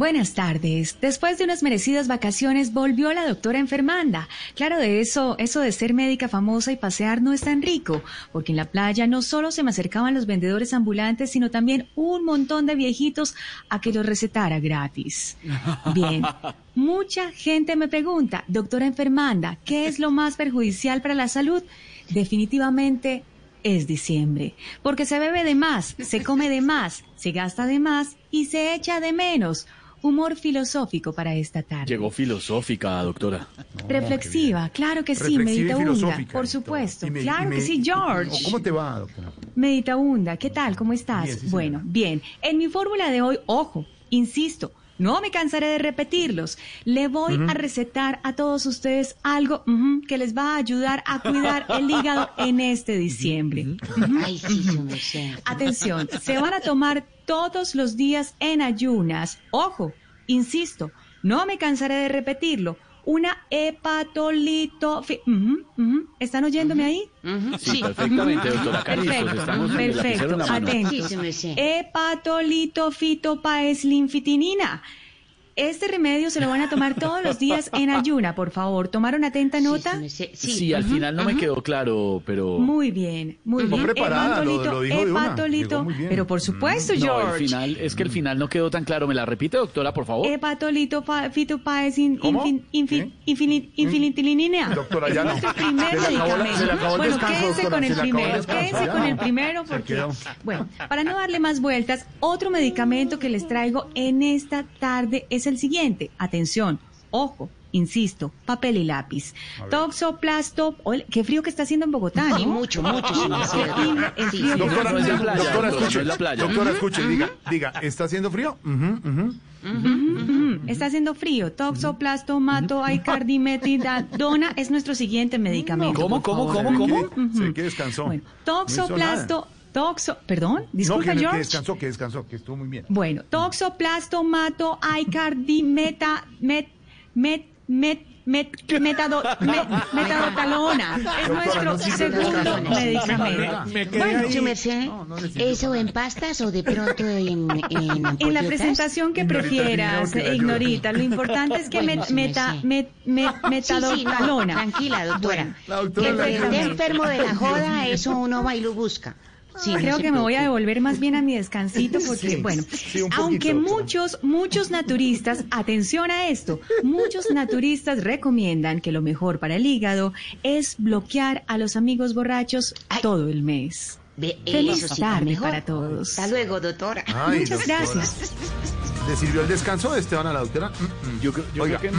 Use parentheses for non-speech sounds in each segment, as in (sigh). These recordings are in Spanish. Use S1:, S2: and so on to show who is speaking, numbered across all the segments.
S1: Buenas tardes. Después de unas merecidas vacaciones volvió la doctora enfermanda. Claro, de eso, eso de ser médica famosa y pasear no es tan rico, porque en la playa no solo se me acercaban los vendedores ambulantes, sino también un montón de viejitos a que los recetara gratis. (laughs) Bien. Mucha gente me pregunta, doctora enfermanda, ¿qué es lo más perjudicial para la salud? Definitivamente es diciembre, porque se bebe de más, se come de más, se gasta de más y se echa de menos. Humor filosófico para esta tarde.
S2: Llegó filosófica, doctora.
S1: Reflexiva, claro que sí,
S3: filosófica,
S1: por supuesto.
S3: Me-
S1: claro que sí, George.
S3: ¿Cómo te va, doctora?
S1: Meditaunda, ¿qué tal? ¿Cómo estás?
S3: Bien, sí, señora.
S1: bueno, bien. En mi fórmula de hoy, ojo, insisto, no me cansaré de repetirlos. Le voy a recetar a todos ustedes algo que les va a ayudar a cuidar el hígado en este diciembre.
S4: Ay, sí.
S1: Atención, se van a tomar todos los días en ayunas. Ojo, insisto, no me cansaré de repetirlo. Una hepatolito... ujú. ¿Están oyéndome ahí?
S4: Ujú,
S2: Sí,
S4: Sí,
S2: perfectamente, doctora Carizos.
S1: Perfecto,
S2: Estamos.
S1: Atentos. Este remedio se lo van a tomar todos los días en (laughs) ayuna, por favor. ¿Tomaron atenta
S4: Sí,
S1: nota?
S2: Sí,
S4: Sí,
S2: al final no me quedó claro, pero...
S1: Muy bien, muy bien.
S3: preparada, lo- lo dijo de una.
S1: hepatolito.
S3: Muy bien.
S1: Pero por supuesto,
S2: No, el
S1: George.
S2: final, es que el final no quedó tan claro. ¿Me la repite, doctora, por favor?
S1: Hepatolito fitopaesin
S3: ¿Cómo?
S1: infin- infin- infin- infinitinina.
S3: Doctora, ya no.
S1: Es nuestro primer medicamento. bueno, quédense con el primero. Quédense con el primero porque, bueno, para no darle más vueltas, otro medicamento que les traigo en esta tarde es el siguiente. Atención, ojo. Insisto, papel y lápiz. Toxoplasto, Oye, qué frío que está haciendo en Bogotá, ¿no?
S4: Sí, mucho, mucho,
S1: el
S3: Doctora,
S2: no es la playa,
S3: doctora,
S2: doctora,
S3: escuche.
S2: no es la playa.
S3: Doctora, escuche, diga, diga, ¿está haciendo frío? Ujú, ujú.
S1: Ujú, Está haciendo frío. Toxoplastomato aicardimetidona es nuestro siguiente medicamento.
S2: ¿Cómo, cómo, cómo, cómo?
S3: Sé que- descansó.
S1: Bueno,
S3: No
S1: toxoplasto, toxo, perdón, disculpa
S3: no, que, que
S1: George.
S3: descansó, que descansó, que estuvo muy bien.
S1: Bueno, toxoplastomato aicardimeta met met met met metado, met- metadotalona. Es
S3: Doctora, no
S1: nuestro
S3: sirve
S1: segundo
S4: descanso.
S1: medicamento.
S3: Me quedé
S1: Bueno,
S3: ahí.
S4: Su merced,
S3: No, no
S4: ¿eso en pastas o de pronto en, en (laughs)
S1: En la presentación que
S3: Ignorita,
S1: prefieras,
S3: que la
S1: Ignorita, lo importante es que
S4: Bueno,
S1: met-
S4: sí,
S1: meta,
S4: sí.
S1: met- met-
S4: Sí, sí, no,
S1: metadotalona.
S4: tranquila, doctora.
S3: La doctora
S4: El que esté enfermo de la joda, eso uno va y lo busca. Sí,
S1: Creo que me voy a devolver más bien a mi descansito porque,
S3: Sí,
S1: bueno,
S3: sí, un poquito,
S1: aunque muchos, muchos naturistas, atención a esto, muchos naturistas recomiendan que lo mejor para el hígado es bloquear a los amigos borrachos
S4: Ay.
S1: todo el mes.
S4: Ve,
S1: Feliz
S4: eso
S1: tarde
S4: mejor.
S1: para todos.
S4: Hasta luego, doctora.
S3: Ay,
S1: Muchas
S3: doctora.
S1: gracias.
S3: ¿Le sirvió el descanso de Esteban a la doctora? Mm, mm.
S2: Yo, creo- yo
S3: Oiga,
S2: creo que...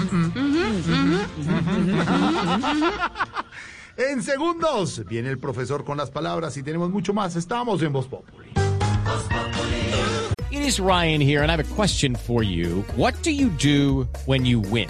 S3: En segundos viene el profesor con las palabras y tenemos mucho más. Estamos en Voz Populi.
S5: It is Ryan here, and I have a question for you. What do you do when you win?